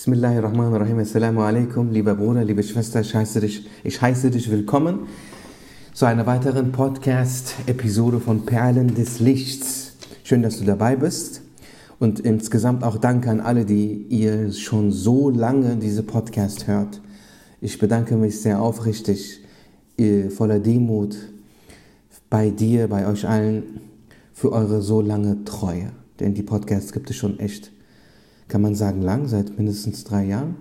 Bismillahirrahmanirrahim. Assalamu alaikum, lieber Bruder, liebe Schwester, ich heiße dich, ich heiße dich willkommen zu einer weiteren Podcast-Episode von Perlen des Lichts. Schön, dass du dabei bist. Und insgesamt auch danke an alle, die ihr schon so lange diese Podcast hört. Ich bedanke mich sehr aufrichtig, voller Demut bei dir, bei euch allen für eure so lange Treue. Denn die Podcasts gibt es schon echt, kann man sagen, lang, seit mindestens drei Jahren.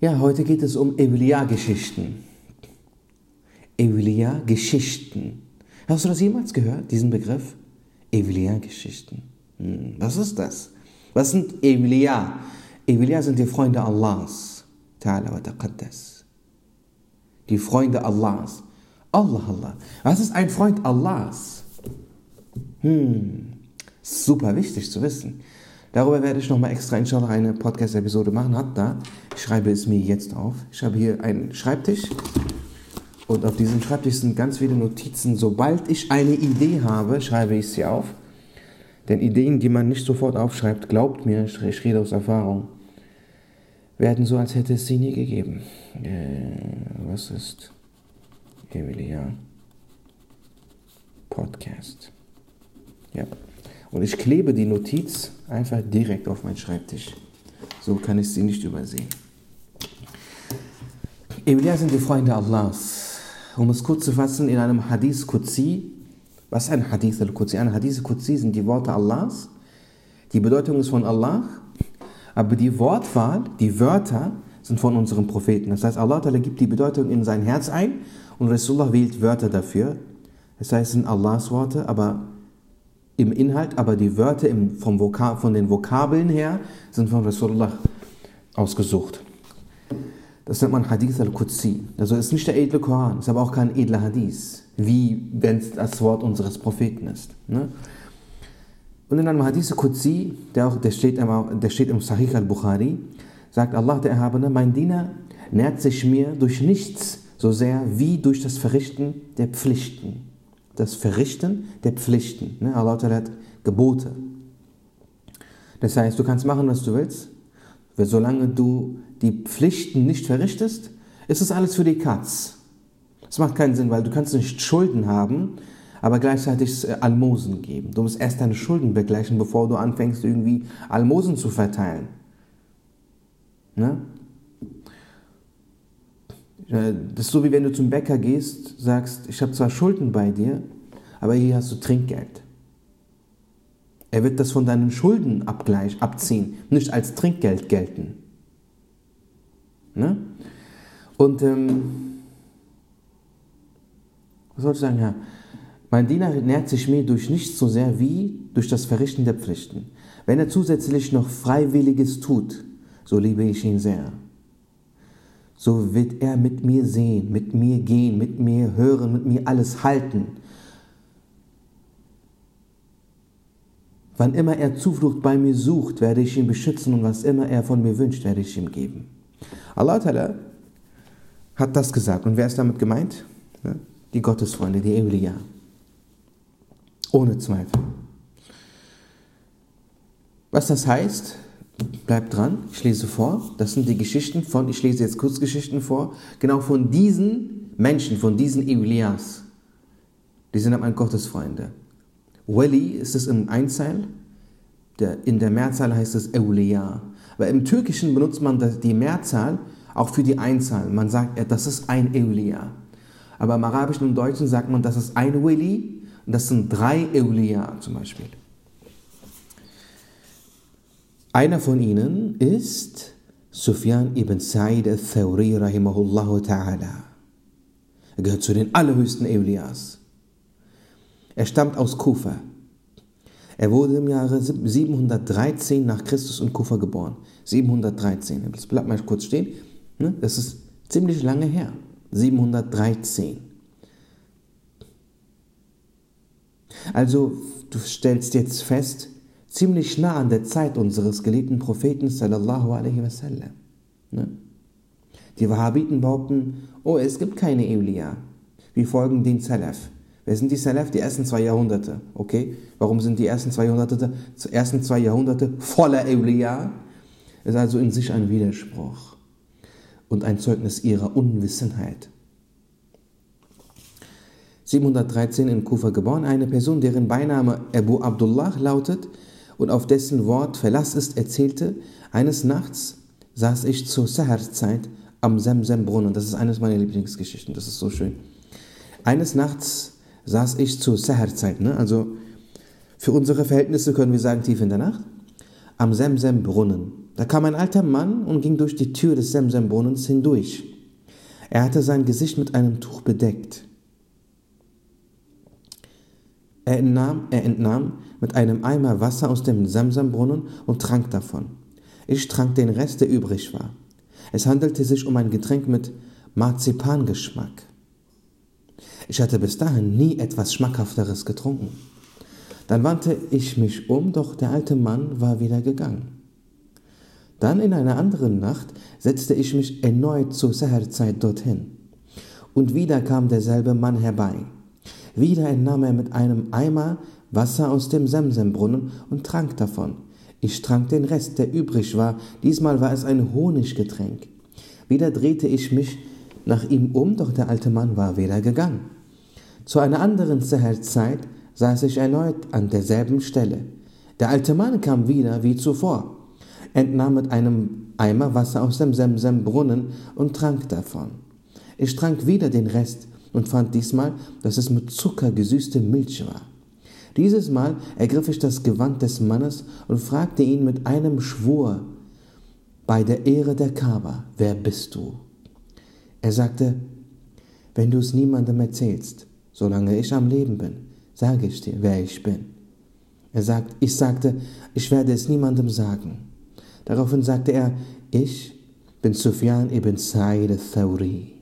Ja, heute geht es um Evelia-Geschichten. Evelia-Geschichten. Hast du das jemals gehört, diesen Begriff? Evelia-Geschichten. Hm, was ist das? Was sind Evelia? Evelia sind die Freunde Allahs. Ta'ala wa taqaddas. Die Freunde Allahs. Allah, Allah. Was ist ein Freund Allahs? Hm, super wichtig zu wissen. Darüber werde ich nochmal extra inshallah eine Podcast-Episode machen. Hat da. Ich schreibe es mir jetzt auf. Ich habe hier einen Schreibtisch. Und auf diesem Schreibtisch sind ganz viele Notizen. Sobald ich eine Idee habe, schreibe ich sie auf. Denn Ideen, die man nicht sofort aufschreibt, glaubt mir, ich rede aus Erfahrung, werden so, als hätte es sie nie gegeben. Äh, was ist Emilia Podcast? Ja. Und ich klebe die Notiz einfach direkt auf meinen Schreibtisch. So kann ich sie nicht übersehen. Emilia sind die Freunde Allahs. Um es kurz zu fassen, in einem Hadith Qudsi, was ist ein Hadith al-Qudsi? Ein Hadith al-Qudsi sind die Worte Allahs. Die Bedeutung ist von Allah, aber die Wortwahl, die Wörter sind von unserem Propheten. Das heißt, Allah gibt die Bedeutung in sein Herz ein und Rasulullah wählt Wörter dafür. Das heißt, es sind Allahs Worte, aber im Inhalt, aber die Wörter im, vom Vokab, von den Vokabeln her sind von Rasulullah ausgesucht. Das nennt man Hadith al-Qudsi. Also ist nicht der edle Koran, ist aber auch kein edler Hadith, wie wenn es das Wort unseres Propheten ist. Ne? Und in einem Hadith al-Qudsi, der, der, der steht im Sahih al-Bukhari, sagt Allah der Erhabene, mein Diener nährt sich mir durch nichts so sehr wie durch das Verrichten der Pflichten das Verrichten der Pflichten. Ne? Allah hat Gebote. Das heißt, du kannst machen, was du willst. Solange du die Pflichten nicht verrichtest, ist es alles für die Katz. Das macht keinen Sinn, weil du kannst nicht Schulden haben, aber gleichzeitig äh, Almosen geben. Du musst erst deine Schulden begleichen, bevor du anfängst, irgendwie Almosen zu verteilen. Ne? Äh, das ist so, wie wenn du zum Bäcker gehst, sagst, ich habe zwar Schulden bei dir, aber hier hast du Trinkgeld. Er wird das von deinen Schulden abgleich, abziehen, nicht als Trinkgeld gelten. Ne? Und ähm, was soll ich sagen, Herr? Mein Diener nährt sich mir durch nichts so sehr wie durch das Verrichten der Pflichten. Wenn er zusätzlich noch Freiwilliges tut, so liebe ich ihn sehr so wird er mit mir sehen, mit mir gehen, mit mir hören, mit mir alles halten. Wann immer er Zuflucht bei mir sucht, werde ich ihn beschützen und was immer er von mir wünscht, werde ich ihm geben. Allah hat das gesagt. Und wer ist damit gemeint? Die Gottesfreunde, die Eulia. Ohne Zweifel. Was das heißt, Bleibt dran, ich lese vor. Das sind die Geschichten von, ich lese jetzt Kurzgeschichten vor, genau von diesen Menschen, von diesen Elias. Die sind aber Gottesfreunde. Wali ist es im Einzahl, der, in der Mehrzahl heißt es Eulia. Aber im Türkischen benutzt man die Mehrzahl auch für die Einzahl. Man sagt, das ist ein Eulia. Aber im Arabischen und Deutschen sagt man, das ist ein Wali und das sind drei Eulia zum Beispiel. Einer von ihnen ist Sufyan ibn Sa'id al-Thawri rahimahullah ta'ala. Er gehört zu den allerhöchsten Eulias. Er stammt aus Kufa. Er wurde im Jahre 713 nach Christus in Kufa geboren. 713. Das bleibt mal kurz stehen. Ne? Das ist ziemlich lange her. 713. Also, du stellst jetzt fest, ziemlich nah an der Zeit unseres geliebten Propheten sallallahu alaihi wasallam. Ne? Die Wahhabiten behaupten, oh, es gibt keine Eulia. Wir folgen den Salaf. Wer sind die Salaf? Die ersten zwei Jahrhunderte. Okay? Warum sind die ersten zwei Jahrhunderte, ersten zwei Jahrhunderte voller Eulia? Ist also in sich ein Widerspruch und ein Zeugnis ihrer Unwissenheit. 713 in Kufa geboren, eine Person, deren Beiname Abu Abdullah lautet und auf dessen Wort Verlass ist, erzählte, eines Nachts saß ich zur Sahar-Zeit am Semsem-Brunnen. Das ist eines meiner Lieblingsgeschichten, das ist so schön. Eines Nachts saß ich zur Sahar-Zeit, ne? also für unsere Verhältnisse können wir sagen tief in der Nacht, am Semsem-Brunnen. Da kam ein alter Mann und ging durch die Tür des Semsem-Brunnens hindurch. Er hatte sein Gesicht mit einem Tuch bedeckt. Er entnahm, er entnahm mit einem Eimer Wasser aus dem Samsambrunnen und trank davon. Ich trank den Rest, der übrig war. Es handelte sich um ein Getränk mit Marzipangeschmack. Ich hatte bis dahin nie etwas Schmackhafteres getrunken. Dann wandte ich mich um, doch der alte Mann war wieder gegangen. Dann in einer anderen Nacht setzte ich mich erneut zur Seherzeit dorthin. Und wieder kam derselbe Mann herbei. Wieder entnahm er mit einem Eimer Wasser aus dem Semsembrunnen und trank davon. Ich trank den Rest, der übrig war. Diesmal war es ein Honiggetränk. Wieder drehte ich mich nach ihm um, doch der alte Mann war wieder gegangen. Zu einer anderen Zeit saß ich erneut an derselben Stelle. Der alte Mann kam wieder wie zuvor, entnahm mit einem Eimer Wasser aus dem Semsembrunnen und trank davon. Ich trank wieder den Rest, und fand diesmal, dass es mit Zucker gesüßte Milch war. Dieses Mal ergriff ich das Gewand des Mannes und fragte ihn mit einem Schwur bei der Ehre der Kaaba, wer bist du? Er sagte, wenn du es niemandem erzählst, solange ich am Leben bin, sage ich dir, wer ich bin. Er sagt, ich sagte, ich werde es niemandem sagen. Daraufhin sagte er, ich bin Sufyan ibn Sa'id al-Thawri.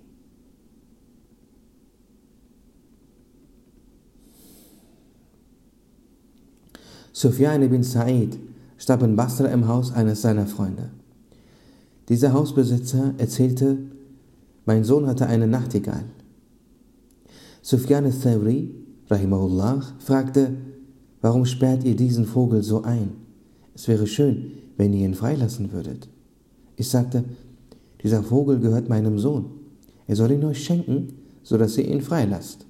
Sufyan ibn Sa'id starb in Basra im Haus eines seiner Freunde. Dieser Hausbesitzer erzählte, mein Sohn hatte eine Nachtigall. Sufyan al-Thawri, rahimahullah, fragte, warum sperrt ihr diesen Vogel so ein? Es wäre schön, wenn ihr ihn freilassen würdet. Ich sagte, dieser Vogel gehört meinem Sohn. Er soll ihn euch schenken, so dass ihr ihn freilasst.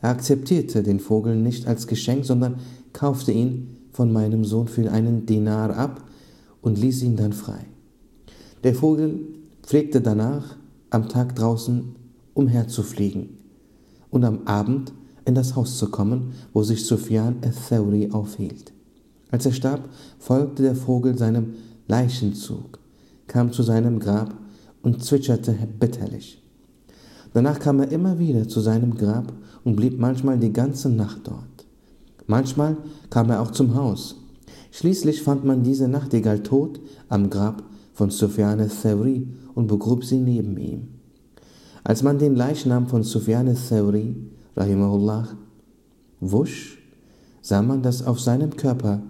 Er akzeptierte den Vogel nicht als Geschenk, sondern kaufte ihn von meinem Sohn für einen Dinar ab und ließ ihn dann frei. Der Vogel pflegte danach am Tag draußen umherzufliegen und am Abend in das Haus zu kommen, wo sich Sufyan al-Thawri aufhielt. Als er starb, folgte der Vogel seinem Leichenzug, kam zu seinem Grab und zwitscherte bitterlich. Danach kam er immer wieder zu seinem Grab und blieb manchmal die ganze Nacht dort. Manchmal kam er auch zum Haus. Schließlich fand man diese Nachtigall tot am Grab von Sufyan al-Thawri und begrub sie neben ihm. Als man den Leichnam von Sufyan al-Thawri, rahimahullah, wusch, sah man, dass auf seinem Körper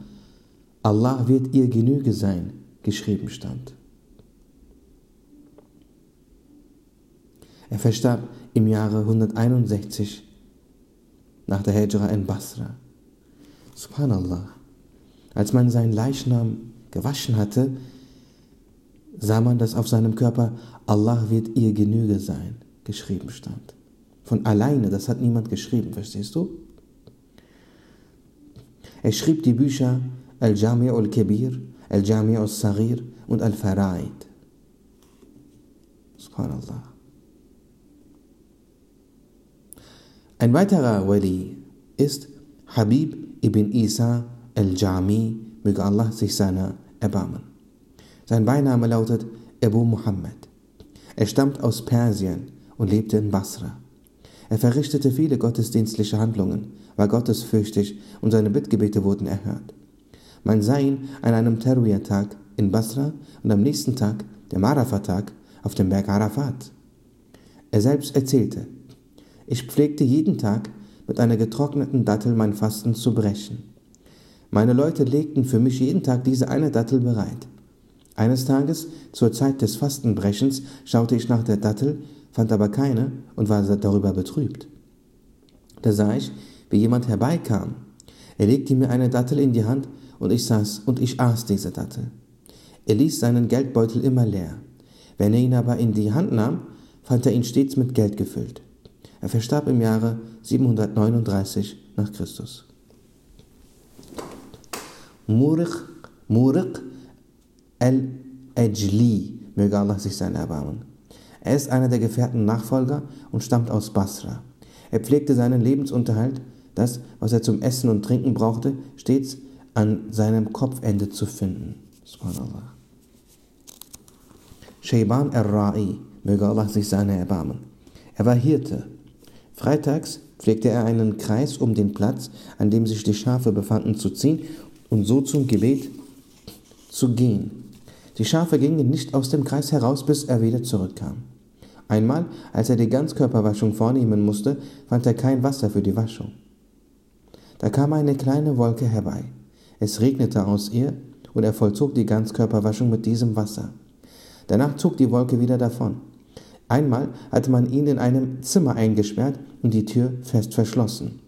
Allah wird ihr Genüge sein geschrieben stand. Er verstarb im Jahre 161 nach der Hijra in Basra. Subhanallah. Als man seinen Leichnam gewaschen hatte, sah man, dass auf seinem Körper Allah wird ihr Genüge sein geschrieben stand. Von alleine, das hat niemand geschrieben, verstehst du? Er schrieb die Bücher Al-Jami' al-Kabir, Al-Jami' al-Saghir und Al-Fara'id. Subhanallah. Ein weiterer Wali ist Habib ibn Isa al-Jami, möge Allah sich seiner erbarmen. Sein Beiname lautet Abu Muhammad. Er stammt aus Persien und lebte in Basra. Er verrichtete viele gottesdienstliche Handlungen, war gottesfürchtig und seine Bittgebete wurden erhört. Man sah ihn an einem Terwiyah-Tag in Basra und am nächsten Tag, dem Arafat-Tag, auf dem Berg Arafat. Er selbst erzählte, ich pflegte jeden Tag mit einer getrockneten Dattel mein Fasten zu brechen. Meine Leute legten für mich jeden Tag diese eine Dattel bereit. Eines Tages, zur Zeit des Fastenbrechens, schaute ich nach der Dattel, fand aber keine und war darüber betrübt. Da sah ich, wie jemand herbeikam. Er legte mir eine Dattel in die Hand und ich saß und ich aß diese Dattel. Er ließ seinen Geldbeutel immer leer. Wenn er ihn aber in die Hand nahm, fand er ihn stets mit Geld gefüllt. Er verstarb im Jahre 739 nach Christus. Muriq, Muriq al-Ajli, möge Allah sich sein erbarmen. Er ist einer der Gefährten Nachfolger und stammt aus Basra. Er pflegte seinen Lebensunterhalt, das, was er zum Essen und Trinken brauchte, stets an seinem Kopfende zu finden. Subhanallah. Shayban al-Ra'i, möge Allah sich seiner erbarmen. Er war Hirte. Freitags pflegte er einen Kreis um den Platz, an dem sich die Schafe befanden, zu ziehen und so zum Gebet zu gehen. Die Schafe gingen nicht aus dem Kreis heraus, bis er wieder zurückkam. Einmal, als er die Ganzkörperwaschung vornehmen musste, fand er kein Wasser für die Waschung. Da kam eine kleine Wolke herbei. Es regnete aus ihr und er vollzog die Ganzkörperwaschung mit diesem Wasser. Danach zog die Wolke wieder davon. Einmal hatte man ihn in einem Zimmer eingesperrt und die Tür fest verschlossen.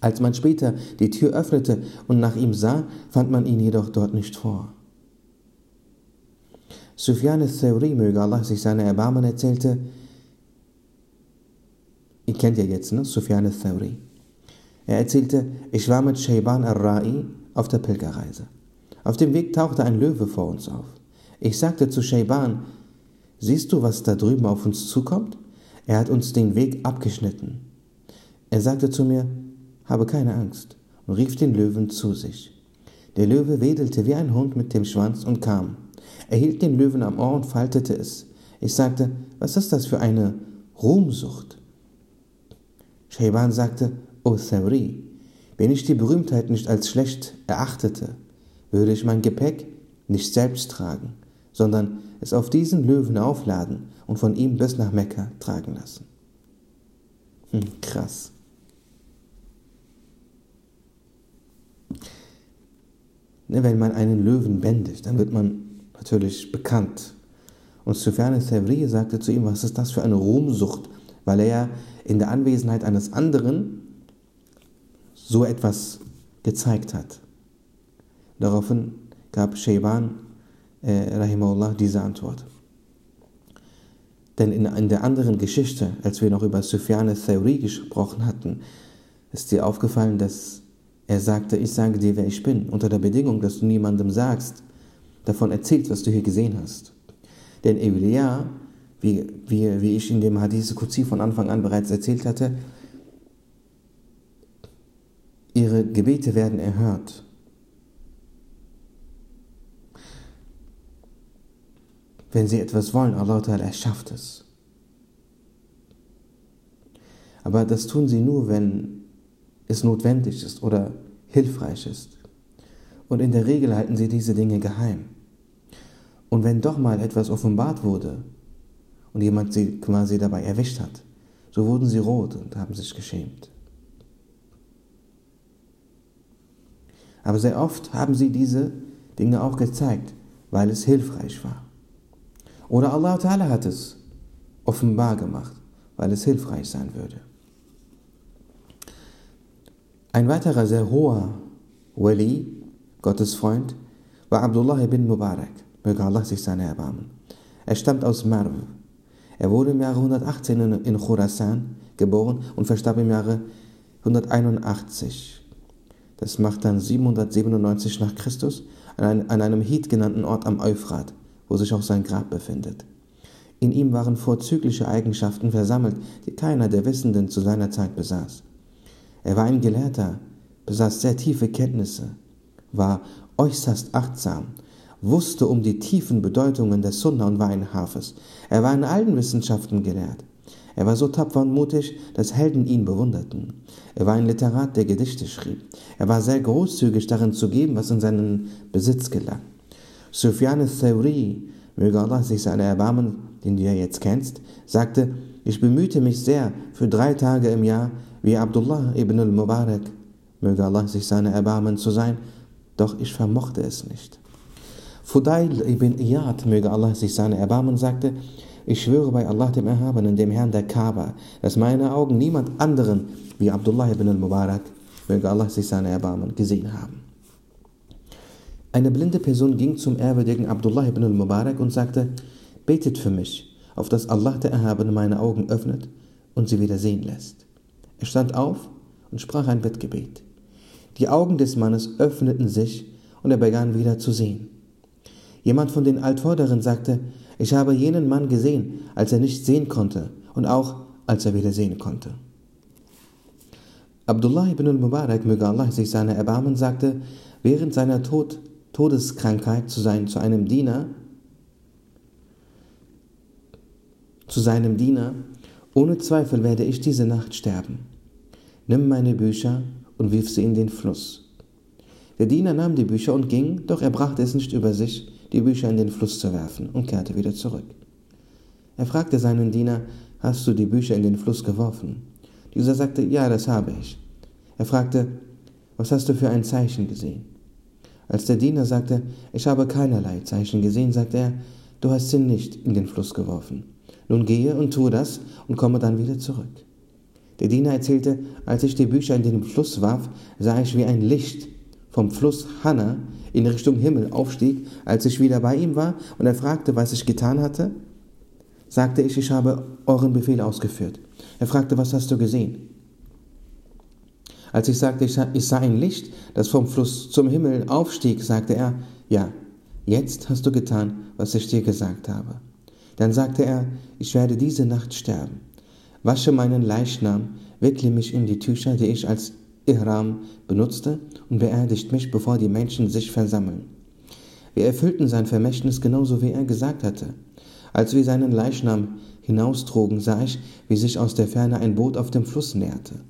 Als man später die Tür öffnete und nach ihm sah, fand man ihn jedoch dort nicht vor. Sufyan al-Thawri, möge Allah sich seine Erbarmen, erzählte, ihr kennt ja jetzt, ne? Sufyan al-Thawri. Er erzählte, ich war mit Shayban al-Ra'i auf der Pilgerreise. Auf dem Weg tauchte ein Löwe vor uns auf. Ich sagte zu Shayban, siehst du, was da drüben auf uns zukommt? Er hat uns den Weg abgeschnitten. Er sagte zu mir, habe keine Angst und rief den Löwen zu sich. Der Löwe wedelte wie ein Hund mit dem Schwanz und kam. Er hielt den Löwen am Ohr und faltete es. Ich sagte, was ist das für eine Ruhmsucht? Shayban sagte, O Thawri, wenn ich die Berühmtheit nicht als schlecht erachtete, würde ich mein Gepäck nicht selbst tragen, sondern es auf diesen Löwen aufladen und von ihm bis nach Mekka tragen lassen. Hm, krass. Ne, wenn man einen Löwen bändigt, dann wird man natürlich bekannt. Und Sufyan al-Thawri sagte zu ihm, was ist das für eine Ruhmsucht, weil er ja in der Anwesenheit eines anderen so etwas gezeigt hat. Daraufhin gab Shayban äh, rahimahullah diese Antwort. Denn in, in der anderen Geschichte, als wir noch über Sufyan al-Thawri gesprochen hatten, ist dir aufgefallen, dass er sagte, ich sage dir, wer ich bin, unter der Bedingung, dass du niemandem sagst, davon erzählst, was du hier gesehen hast. Denn Elia, wie, wie, wie ich in dem Hadith Qudsi von Anfang an bereits erzählt hatte, ihre Gebete werden erhört. Wenn sie etwas wollen, Allah Ta'ala schafft es. Aber das tun sie nur, wenn es notwendig ist oder hilfreich ist. Und in der Regel halten sie diese Dinge geheim. Und wenn doch mal etwas offenbart wurde und jemand sie quasi dabei erwischt hat, so wurden sie rot und haben sich geschämt. Aber sehr oft haben sie diese Dinge auch gezeigt, weil es hilfreich war. Oder Allah Ta'ala hat es offenbar gemacht, weil es hilfreich sein würde. Ein weiterer sehr hoher Wali, Gottes Freund, war Abdullah ibn Mubarak, möge Allah sich seine erbarmen. Er stammt aus Marw. Er wurde im Jahre 118 in Khurasan geboren und verstarb im Jahre 181. Das macht dann 797 nach Christus an einem Hit genannten Ort am Euphrat, wo sich auch sein Grab befindet. In ihm waren vorzügliche Eigenschaften versammelt, die keiner der Wissenden zu seiner Zeit besaß. Er war ein Gelehrter, besaß sehr tiefe Kenntnisse, war äußerst achtsam, wusste um die tiefen Bedeutungen der Sunna und war ein Hafiz. Er war in allen Wissenschaften gelehrt. Er war so tapfer und mutig, dass Helden ihn bewunderten. Er war ein Literat, der Gedichte schrieb. Er war sehr großzügig darin zu geben, was in seinen Besitz gelang. Sufyan al-Thawri, möge Allah sich seine erbarmen, den du ja jetzt kennst, sagte, ich bemühte mich sehr für drei Tage im Jahr, wie Abdullah ibn al-Mubarak, möge Allah sich seine erbarmen zu sein, doch ich vermochte es nicht. Fudail ibn Iyad, möge Allah sich seine erbarmen, sagte, ich schwöre bei Allah dem Erhabenen, dem Herrn der Kaaba, dass meine Augen niemand anderen wie Abdullah ibn al-Mubarak, möge Allah sich seine Erbarmen, gesehen haben. Eine blinde Person ging zum ehrwürdigen Abdullah ibn al-Mubarak und sagte, betet für mich, auf dass Allah der Erhabene meine Augen öffnet und sie wieder sehen lässt. Er stand auf und sprach ein Bettgebet. Die Augen des Mannes öffneten sich und er begann wieder zu sehen. Jemand von den Altvorderen sagte, ich habe jenen Mann gesehen, als er nicht sehen konnte und auch als er wieder sehen konnte. Abdullah ibn al-Mubarak, möge Allah sich seiner erbarmen, sagte, während seiner Tod, Todeskrankheit zu, sein, zu einem Diener, zu seinem Diener, ohne Zweifel werde ich diese Nacht sterben. Nimm meine Bücher und wirf sie in den Fluss. Der Diener nahm die Bücher und ging, doch er brachte es nicht über sich, die Bücher in den Fluss zu werfen und kehrte wieder zurück. Er fragte seinen Diener, hast du die Bücher in den Fluss geworfen? Dieser sagte, ja, das habe ich. Er fragte, was hast du für ein Zeichen gesehen? Als der Diener sagte, ich habe keinerlei Zeichen gesehen, sagte er, du hast sie nicht in den Fluss geworfen. Nun gehe und tue das und komme dann wieder zurück. Der Diener erzählte, als ich die Bücher in den Fluss warf, sah ich wie ein Licht vom Fluss Hanna in Richtung Himmel aufstieg, als ich wieder bei ihm war und er fragte, was ich getan hatte, sagte ich, ich habe euren Befehl ausgeführt. Er fragte, was hast du gesehen? Als ich sagte, ich sah ein Licht, das vom Fluss zum Himmel aufstieg, sagte er, ja, jetzt hast du getan, was ich dir gesagt habe. Dann sagte er, ich werde diese Nacht sterben. Wasche meinen Leichnam, wickle mich in die Tücher, die ich als Ihram benutzte, und beerdigt mich, bevor die Menschen sich versammeln. Wir erfüllten sein Vermächtnis genauso, wie er gesagt hatte. Als wir seinen Leichnam hinaustrugen, sah ich, wie sich aus der Ferne ein Boot auf dem Fluss näherte.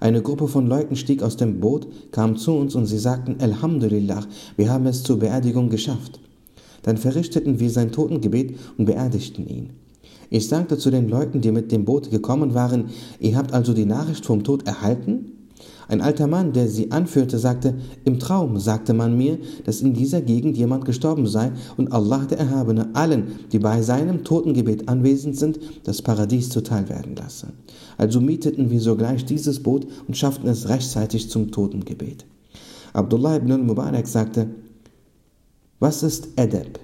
Eine Gruppe von Leuten stieg aus dem Boot, kam zu uns und sie sagten, Alhamdulillah, wir haben es zur Beerdigung geschafft. Dann verrichteten wir sein Totengebet und beerdigten ihn. Ich sagte zu den Leuten, die mit dem Boot gekommen waren, ihr habt also die Nachricht vom Tod erhalten? Ein alter Mann, der sie anführte, sagte, im Traum sagte man mir, dass in dieser Gegend jemand gestorben sei und Allah der Erhabene allen, die bei seinem Totengebet anwesend sind, das Paradies zuteil werden lasse. Also mieteten wir sogleich dieses Boot und schafften es rechtzeitig zum Totengebet. Abdullah ibn al-Mubarak sagte, was ist Adab?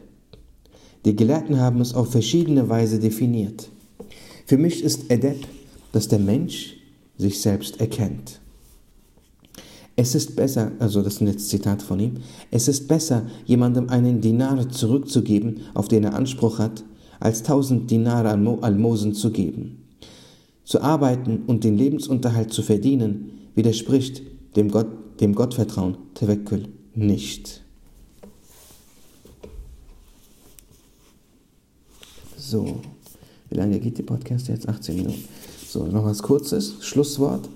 Die Gelehrten haben es auf verschiedene Weise definiert. Für mich ist Adab, dass der Mensch sich selbst erkennt. Es ist besser, also das ist ein Zitat von ihm, es ist besser, jemandem einen Dinar zurückzugeben, auf den er Anspruch hat, als tausend Dinare Almosen zu geben. Zu arbeiten und den Lebensunterhalt zu verdienen, widerspricht dem, Gott, dem Gottvertrauen, Tewekkül, nicht. So, wie lange geht die Podcast jetzt? 18 Minuten. So, noch was Kurzes, Schlusswort.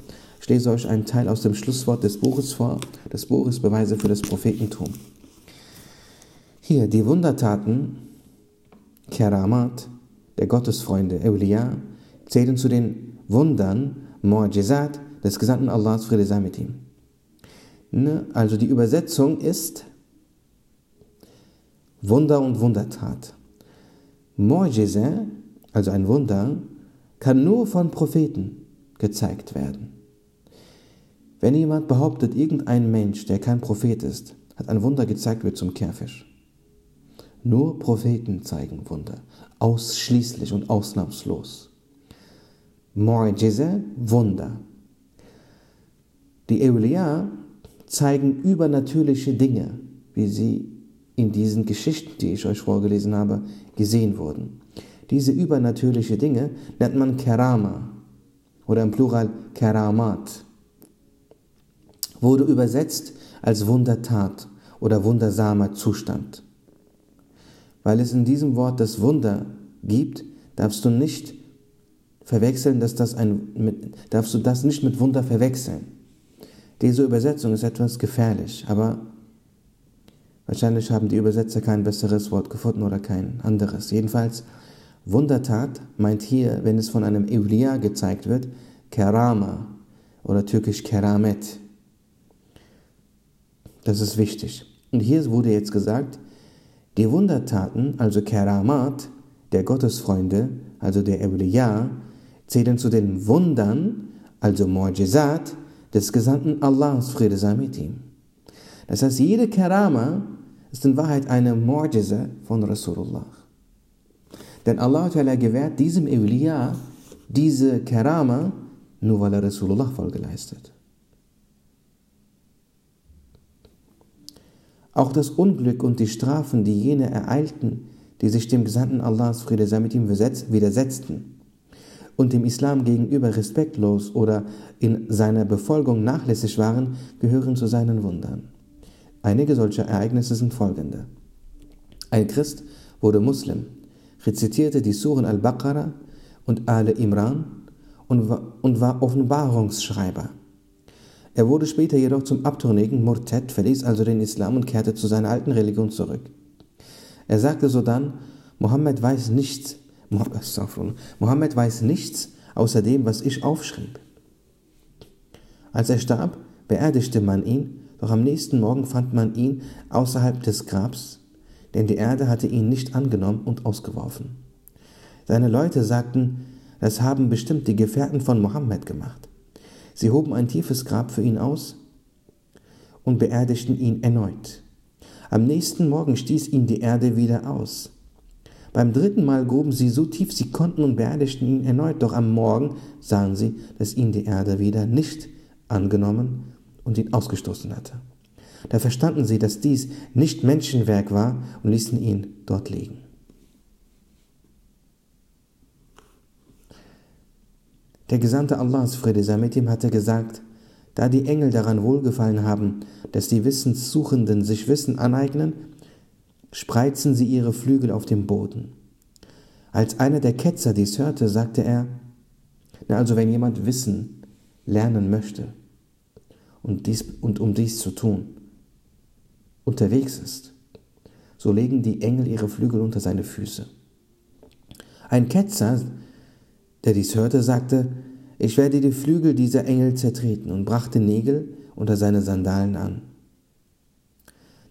Ich lese euch einen Teil aus dem Schlusswort des Buches vor, des Buches Beweise für das Prophetentum. Hier, die Wundertaten, Keramat, der Gottesfreunde, Eulia, zählen zu den Wundern, Mu'jizat, des Gesandten Allahs, Friede sei mit ihm. Ne? Also die Übersetzung ist Wunder und Wundertat. Mu'jiza, also ein Wunder, kann nur von Propheten gezeigt werden. Wenn jemand behauptet, irgendein Mensch, der kein Prophet ist, hat ein Wunder gezeigt, wird zum Kerfisch. Nur Propheten zeigen Wunder, ausschließlich und ausnahmslos. Mu'jiza, Wunder. Die Eulia zeigen übernatürliche Dinge, wie sie in diesen Geschichten, die ich euch vorgelesen habe, gesehen wurden. Diese übernatürliche Dinge nennt man Kerama oder im Plural Keramat wurde übersetzt als Wundertat oder wundersamer Zustand. Weil es in diesem Wort das Wunder gibt, darfst du nicht verwechseln, dass das ein, mit, darfst du das nicht mit Wunder verwechseln. Diese Übersetzung ist etwas gefährlich, aber wahrscheinlich haben die Übersetzer kein besseres Wort gefunden oder kein anderes. Jedenfalls, Wundertat meint hier, wenn es von einem Evliya gezeigt wird, Kerama oder türkisch Keramet. Das ist wichtig. Und hier wurde jetzt gesagt, die Wundertaten, also Keramat, der Gottesfreunde, also der Awliya, zählen zu den Wundern, also Mu'jizat, des Gesandten Allahs, Friede sei mit ihm. Das heißt, jede Karama ist in Wahrheit eine Mu'jiza von Rasulullah. Denn Allah gewährt diesem Awliya diese Karama, nur weil er Rasulullah Folge leistet. Auch das Unglück und die Strafen, die jene ereilten, die sich dem Gesandten Allahs Friede sei mit ihm widersetzten und dem Islam gegenüber respektlos oder in seiner Befolgung nachlässig waren, gehören zu seinen Wundern. Einige solcher Ereignisse sind folgende. Ein Christ wurde Muslim, rezitierte die Suren al-Baqarah und Ale Imran und war Offenbarungsschreiber. Er wurde später jedoch zum abtrünnigen Murtad, verließ also den Islam und kehrte zu seiner alten Religion zurück. Er sagte so dann, Mohammed weiß nichts, Mohammed weiß nichts außer dem, was ich aufschrieb. Als er starb, beerdigte man ihn, doch am nächsten Morgen fand man ihn außerhalb des Grabs, denn die Erde hatte ihn nicht angenommen und ausgeworfen. Seine Leute sagten, das haben bestimmt die Gefährten von Mohammed gemacht. Sie hoben ein tiefes Grab für ihn aus und beerdigten ihn erneut. Am nächsten Morgen stieß ihn die Erde wieder aus. Beim dritten Mal gruben sie so tief sie konnten und beerdigten ihn erneut, doch am Morgen sahen sie, dass ihn die Erde wieder nicht angenommen und ihn ausgestoßen hatte. Da verstanden sie, dass dies nicht Menschenwerk war und ließen ihn dort liegen. Der Gesandte Allahs, Friede sei mit ihm, hatte gesagt, da die Engel daran wohlgefallen haben, dass die Wissenssuchenden sich Wissen aneignen, spreizen sie ihre Flügel auf dem Boden. Als einer der Ketzer dies hörte, sagte er, na also wenn jemand Wissen lernen möchte und, dies, und um dies zu tun, unterwegs ist, so legen die Engel ihre Flügel unter seine Füße. Ein Ketzer der dies hörte, sagte, ich werde die Flügel dieser Engel zertreten und brachte Nägel unter seine Sandalen an.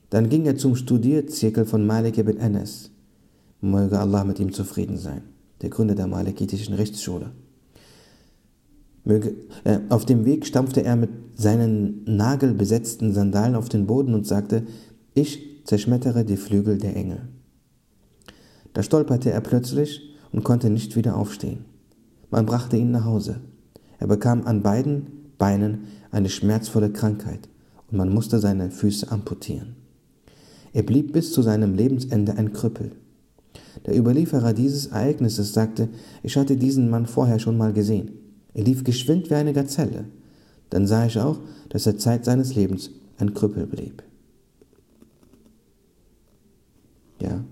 Dann ging er zum Studierzirkel von Malik ibn Anas. Möge Allah mit ihm zufrieden sein, der Gründer der malikitischen Rechtsschule. Möge, äh, auf dem Weg stampfte er mit seinen nagelbesetzten Sandalen auf den Boden und sagte, ich zerschmettere die Flügel der Engel. Da stolperte er plötzlich und konnte nicht wieder aufstehen. Man brachte ihn nach Hause. Er bekam an beiden Beinen eine schmerzvolle Krankheit und man musste seine Füße amputieren. Er blieb bis zu seinem Lebensende ein Krüppel. Der Überlieferer dieses Ereignisses sagte, ich hatte diesen Mann vorher schon mal gesehen. Er lief geschwind wie eine Gazelle. Dann sah ich auch, dass er Zeit seines Lebens ein Krüppel blieb. Ja,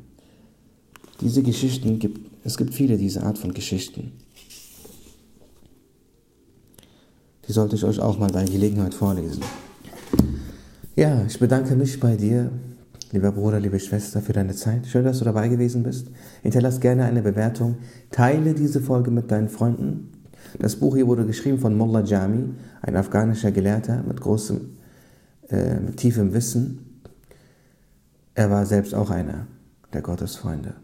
diese Geschichten gibt, es gibt viele dieser Art von Geschichten. Die sollte ich euch auch mal bei Gelegenheit vorlesen. Ja, ich bedanke mich bei dir, lieber Bruder, liebe Schwester, für deine Zeit. Schön, dass du dabei gewesen bist. Hinterlass gerne eine Bewertung. Teile diese Folge mit deinen Freunden. Das Buch hier wurde geschrieben von Mullah Jami, ein afghanischer Gelehrter mit großem, äh, mit tiefem Wissen. Er war selbst auch einer der Gottesfreunde.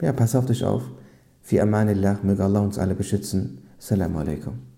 Ja, pass auf dich auf. Fi Amanillah, möge Allah uns alle beschützen. السلام عليكم.